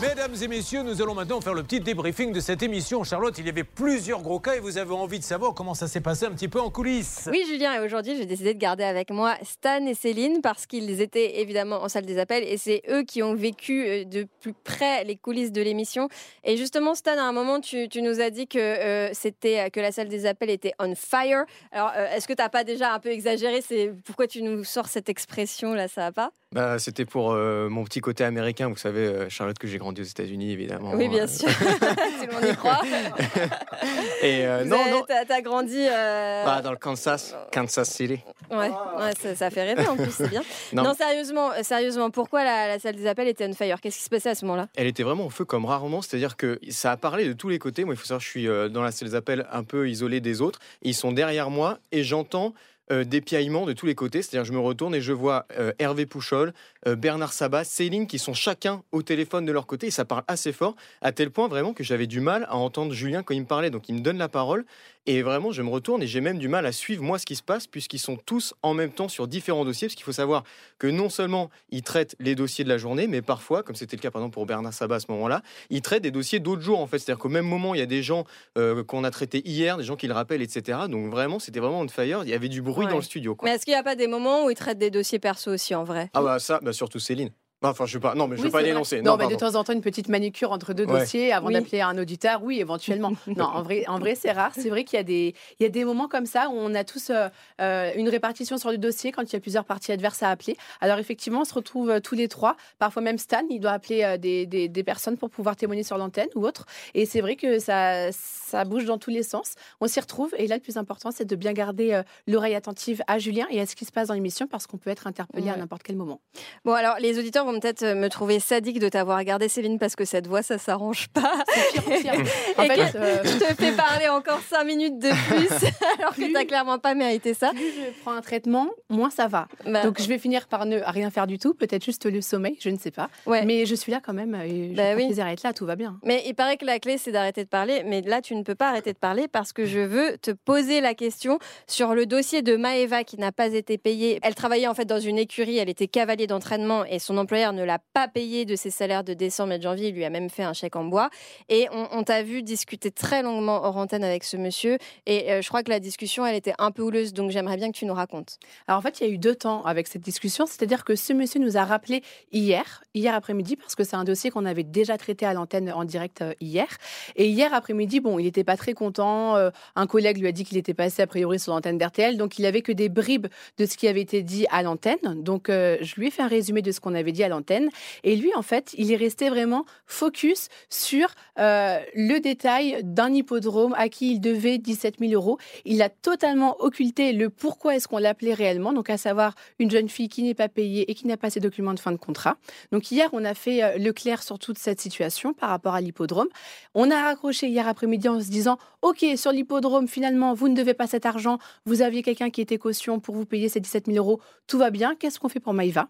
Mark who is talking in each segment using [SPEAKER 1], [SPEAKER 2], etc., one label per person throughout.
[SPEAKER 1] Mesdames et messieurs, nous allons maintenant faire le petit débriefing de cette émission. Charlotte, il y avait plusieurs gros cas et vous avez envie de savoir comment ça s'est passé un petit peu en coulisses.
[SPEAKER 2] Oui, Julien, et aujourd'hui, j'ai décidé de garder avec moi Stan et Céline parce qu'ils étaient évidemment en salle des appels et c'est eux qui ont vécu euh, de plus près les coulisses de l'émission. Et justement, Stan, à un moment, tu, nous as dit que euh, c'était que la salle des appels était on fire. Alors, euh, est-ce que tu n'as pas déjà un peu exagéré? C'est pourquoi tu nous sors cette expression là Ça va pas?
[SPEAKER 3] Bah, c'était pour mon petit côté américain. Vous savez, Charlotte, que j'ai grandi aux États-Unis, évidemment.
[SPEAKER 2] Oui, bien sûr. Tout le monde y croit.
[SPEAKER 3] Et euh, non, non.
[SPEAKER 2] T'as grandi. Euh,
[SPEAKER 3] bah, dans le Kansas, Kansas City.
[SPEAKER 2] Ouais, ouais ça, fait rêver en plus, c'est bien. Non. sérieusement, euh, sérieusement, pourquoi la, salle des appels était on fire? Qu'est-ce qui se passait à ce moment-là?
[SPEAKER 3] Elle était vraiment au feu comme rarement, c'est-à-dire que ça a parlé de tous les côtés. Moi, il faut savoir, je suis dans la salle des appels un peu isolé des autres. Ils sont derrière moi et j'entends euh, des piaillements de tous les côtés. C'est-à-dire, je me retourne et je vois euh, Hervé Pouchol, euh, Bernard Sabat, Céline qui sont chacun au téléphone de leur côté et ça parle assez fort, à tel point vraiment que j'avais du mal à entendre Julien quand il me parlait. Donc, il me donne la parole et vraiment, je me retourne et j'ai même du mal à suivre moi ce qui se passe puisqu'ils sont tous en même temps sur différents dossiers. Parce qu'il faut savoir que non seulement ils traitent les dossiers de la journée, mais parfois, comme c'était le cas par exemple pour Bernard Sabat à ce moment-là, ils traitent des dossiers d'autres jours en fait. C'est-à-dire qu'au même moment, il y a des gens qu'on a traités hier, des gens qui le rappellent, etc. Donc vraiment, c'était vraiment on fire. Il y avait du bruit dans le studio.
[SPEAKER 2] Mais est-ce qu'il n'y a pas des moments où ils traitent des dossiers perso aussi en vrai?
[SPEAKER 3] Ah bah ça, bah surtout Céline. Enfin, je pas. Non, mais je ne veux pas dénoncer.
[SPEAKER 4] Non, mais de temps en temps, une petite manicure entre deux dossiers avant d'appeler un auditeur, oui, éventuellement. non, en vrai, en vrai, c'est rare. C'est vrai qu'il y a des, il y a des moments comme ça où on a tous euh, euh, une répartition sur le dossier quand il y a plusieurs parties adverses à appeler. Alors effectivement, on se retrouve euh, tous les trois. Parfois même Stan, il doit appeler des, des, des, personnes pour pouvoir témoigner sur l'antenne ou autre. Et c'est vrai que ça, ça bouge dans tous les sens. On s'y retrouve. Et là, le plus important, c'est de bien garder l'oreille attentive à Julien et à ce qui se passe dans l'émission parce qu'on peut être interpellé à n'importe quel moment.
[SPEAKER 2] Bon, alors les auditeurs vont peut-être me trouver sadique de t'avoir regardé, Céline, parce que cette voix, ça s'arrange pas.
[SPEAKER 4] Pire, pire.
[SPEAKER 2] en fait, euh, je te fais parler encore 5 minutes de plus, alors que tu n'as clairement pas mérité ça.
[SPEAKER 4] Plus je prends un traitement, moins ça va. Bah. Donc je vais finir par ne rien faire du tout, peut-être juste le sommeil, je ne sais pas. Mais je suis là quand même, et je bah oui. plaisir à être là, tout va bien.
[SPEAKER 2] Mais il paraît que la clé, c'est d'arrêter de parler. Mais là, tu ne peux pas arrêter de parler parce que je veux te poser la question sur le dossier de Maeva qui n'a pas été payée. Elle travaillait en fait dans une écurie, elle était cavalier d'entraînement et son employeur ne l'a pas payée de ses salaires de décembre et de janvier. Il lui a même fait un chèque en bois. Et on, t'a vu discuter très longuement hors antenne avec ce monsieur. Et euh, je crois que la discussion, elle était un peu houleuse. Donc j'aimerais bien que tu nous racontes.
[SPEAKER 4] Alors en fait, il y a eu deux temps avec cette discussion. C'est-à-dire que ce monsieur nous a rappelé hier, hier après-midi, parce que c'est un dossier qu'on avait déjà traité à l'antenne en direct euh, hier. Et hier après-midi, bon, il n'était pas très content. Euh, un collègue lui a dit qu'il était passé a priori sur l'antenne d'RTL. Donc il avait que des bribes de ce qui avait été dit à l'antenne. Donc je lui ai fait un résumé de ce qu'on avait dit à l'antenne. Et lui, en fait, il est resté vraiment focus sur euh, le détail d'un hippodrome à qui il devait 17 000 euros. Il a totalement occulté le pourquoi est-ce qu'on l'appelait réellement, donc à savoir une jeune fille qui n'est pas payée et qui n'a pas ses documents de fin de contrat. Donc hier, on a fait euh, le clair sur toute cette situation par rapport à l'hippodrome. On a raccroché hier après-midi en se disant, OK, sur l'hippodrome, finalement, vous ne devez pas cet argent, vous aviez quelqu'un qui était caution pour vous payer ces 17 000 euros, tout va bien, qu'est-ce qu'on fait pour Maïva?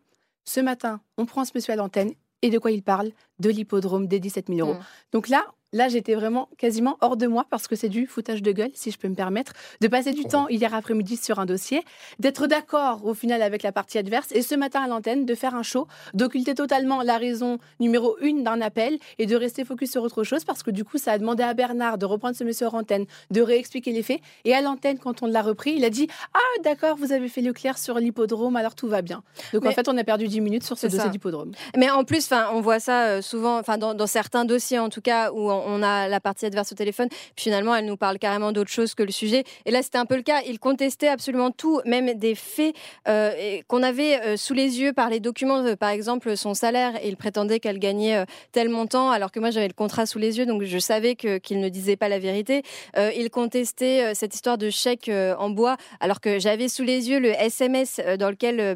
[SPEAKER 4] Ce matin, on prend ce monsieur à l'antenne, et de quoi il parle? De l'hippodrome des 17 000 euros. Mmh. Donc là, Là, j'étais vraiment quasiment hors de moi parce que c'est du foutage de gueule, si je peux me permettre, de passer du temps hier après-midi sur un dossier, d'être d'accord au final avec la partie adverse et ce matin à l'antenne de faire un show, d'occulter totalement la raison numéro une d'un appel et de rester focus sur autre chose parce que du coup, ça a demandé à Bernard de reprendre ce monsieur en antenne, de réexpliquer les faits. Et à l'antenne, quand on l'a repris, il a dit Ah, d'accord, vous avez fait le clair sur l'hippodrome, alors tout va bien. Donc en fait, on a perdu 10 minutes sur ce dossier d'hippodrome.
[SPEAKER 2] Mais en plus, on voit ça euh, souvent, dans, dans certains dossiers en tout cas, où on a la partie adverse au téléphone. Finalement, elle nous parle carrément d'autre chose que le sujet. Et là, c'était un peu le cas. Il contestait absolument tout, même des faits euh, qu'on avait euh, sous les yeux par les documents, par exemple son salaire. Il prétendait qu'elle gagnait euh, tel montant, alors que moi, j'avais le contrat sous les yeux, donc je savais qu'il ne disait pas la vérité. il contestait cette histoire de chèque en bois, alors que j'avais sous les yeux le SMS dans lequel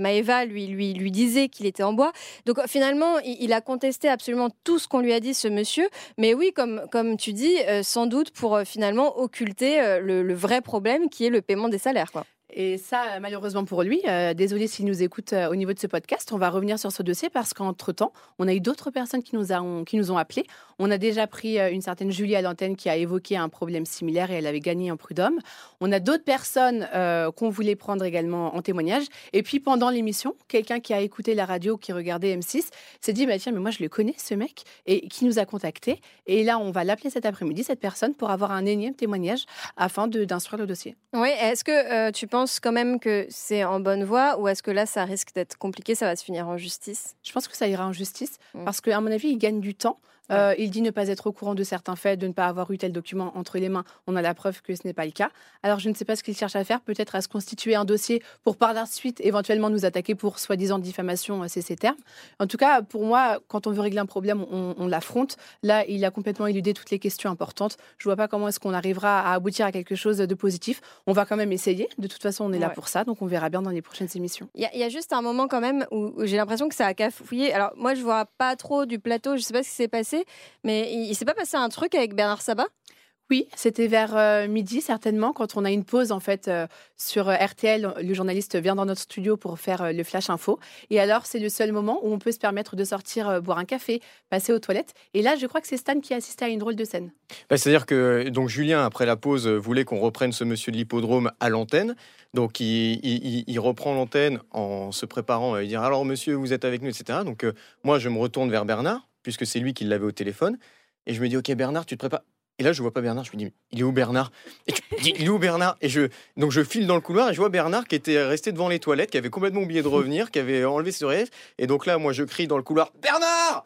[SPEAKER 2] lui, lui disait qu'il était en bois. Donc finalement, il, il, a contesté absolument tout ce qu'on lui a dit, ce monsieur. Mais oui, comme, comme tu dis, euh, sans doute pour euh, finalement occulter euh, le, vrai problème qui est le paiement des salaires.
[SPEAKER 4] Et ça, malheureusement pour lui, euh, désolé s'il nous écoute euh, au niveau de ce podcast, on va revenir sur ce dossier parce qu'entre-temps, on a eu d'autres personnes qui nous, ont, appelés. On a déjà pris euh, une certaine Julie à l'antenne qui a évoqué un problème similaire et elle avait gagné un prud'homme. On a d'autres personnes qu'on voulait prendre également en témoignage. Et puis pendant l'émission, quelqu'un qui a écouté la radio, qui regardait M6, s'est dit bah, tiens, mais moi je le connais ce mec, et qui nous a contactés. Et là, on va l'appeler cet après-midi, cette personne, pour avoir un énième témoignage afin d'instruire le dossier.
[SPEAKER 2] Oui, est-ce que tu penses quand même que c'est en bonne voie ou est-ce que là, ça risque d'être compliqué, ça va se finir en justice?
[SPEAKER 4] Je pense que ça ira en justice mm. parce qu'à mon avis, il gagne du temps. Euh, il dit ne pas être au courant de certains faits, de ne pas avoir eu tel document entre les mains. On a la preuve que ce n'est pas le cas. Alors je ne sais pas ce qu'il cherche à faire, peut-être à se constituer un dossier pour par la suite éventuellement nous attaquer pour soi-disant diffamation, euh, c'est ces termes. En tout cas, pour moi, quand on veut régler un problème, on, l'affronte. Là, il a complètement éludé toutes les questions importantes. Je vois pas comment est-ce qu'on arrivera à aboutir à quelque chose de positif. On va quand même essayer. De toute façon, on est là pour ça, donc on verra bien dans les prochaines émissions.
[SPEAKER 2] Il y, a juste un moment quand même où, j'ai l'impression que ça a cafouillé. Alors moi, je vois pas trop du plateau. Je sais pas ce qui s'est passé, mais il, il s'est pas passé un truc avec Bernard Sabat?
[SPEAKER 4] Oui, c'était vers euh, midi certainement, quand on a une pause en fait euh, sur euh, RTL. Le journaliste vient dans notre studio pour faire le flash info. Et alors, c'est le seul moment où on peut se permettre de sortir boire un café, passer aux toilettes. Et là, je crois que c'est Stan qui a assisté à une drôle de scène.
[SPEAKER 3] Bah, c'est-à-dire que donc Julien, après la pause, voulait qu'on reprenne ce monsieur de l'hippodrome à l'antenne. Donc, il, reprend l'antenne en se préparant à dire alors monsieur, vous êtes avec nous, etc. Donc, moi, je me retourne vers Bernard puisque c'est lui qui l'avait au téléphone. Et je me dis, OK, Bernard, tu te prépares. Et là, je vois pas Bernard. Je me dis, il est où Bernard? Et dis, il est où Bernard? Et je donc je file dans le couloir et je vois Bernard qui était resté devant les toilettes, qui avait complètement oublié de revenir, qui avait enlevé ses oreilles. Et donc là, moi, je crie dans le couloir, Bernard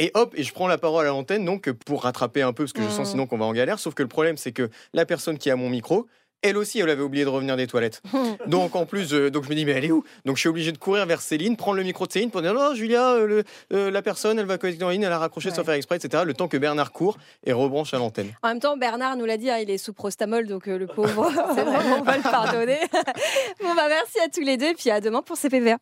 [SPEAKER 3] et hop, et je prends la parole à l'antenne donc pour rattraper un peu parce que je sens mmh. sinon qu'on va en galère. Sauf que le problème, c'est que la personne qui a mon micro, elle aussi, elle avait oublié de revenir des toilettes. donc en plus, euh, donc je me dis mais elle est où? Donc je suis obligé de courir vers Céline, prendre le micro de Céline pour dire non Julia, euh, euh, la personne, elle va connecter en ligne, elle a raccroché sans faire exprès, etc. Le temps que Bernard court et rebranche à l'antenne.
[SPEAKER 2] En même temps, Bernard nous l'a dit, hein, il est sous prostamol, donc le pauvre, on va le pardonner. bon bah merci à tous les deux, et puis à demain pour CPVA.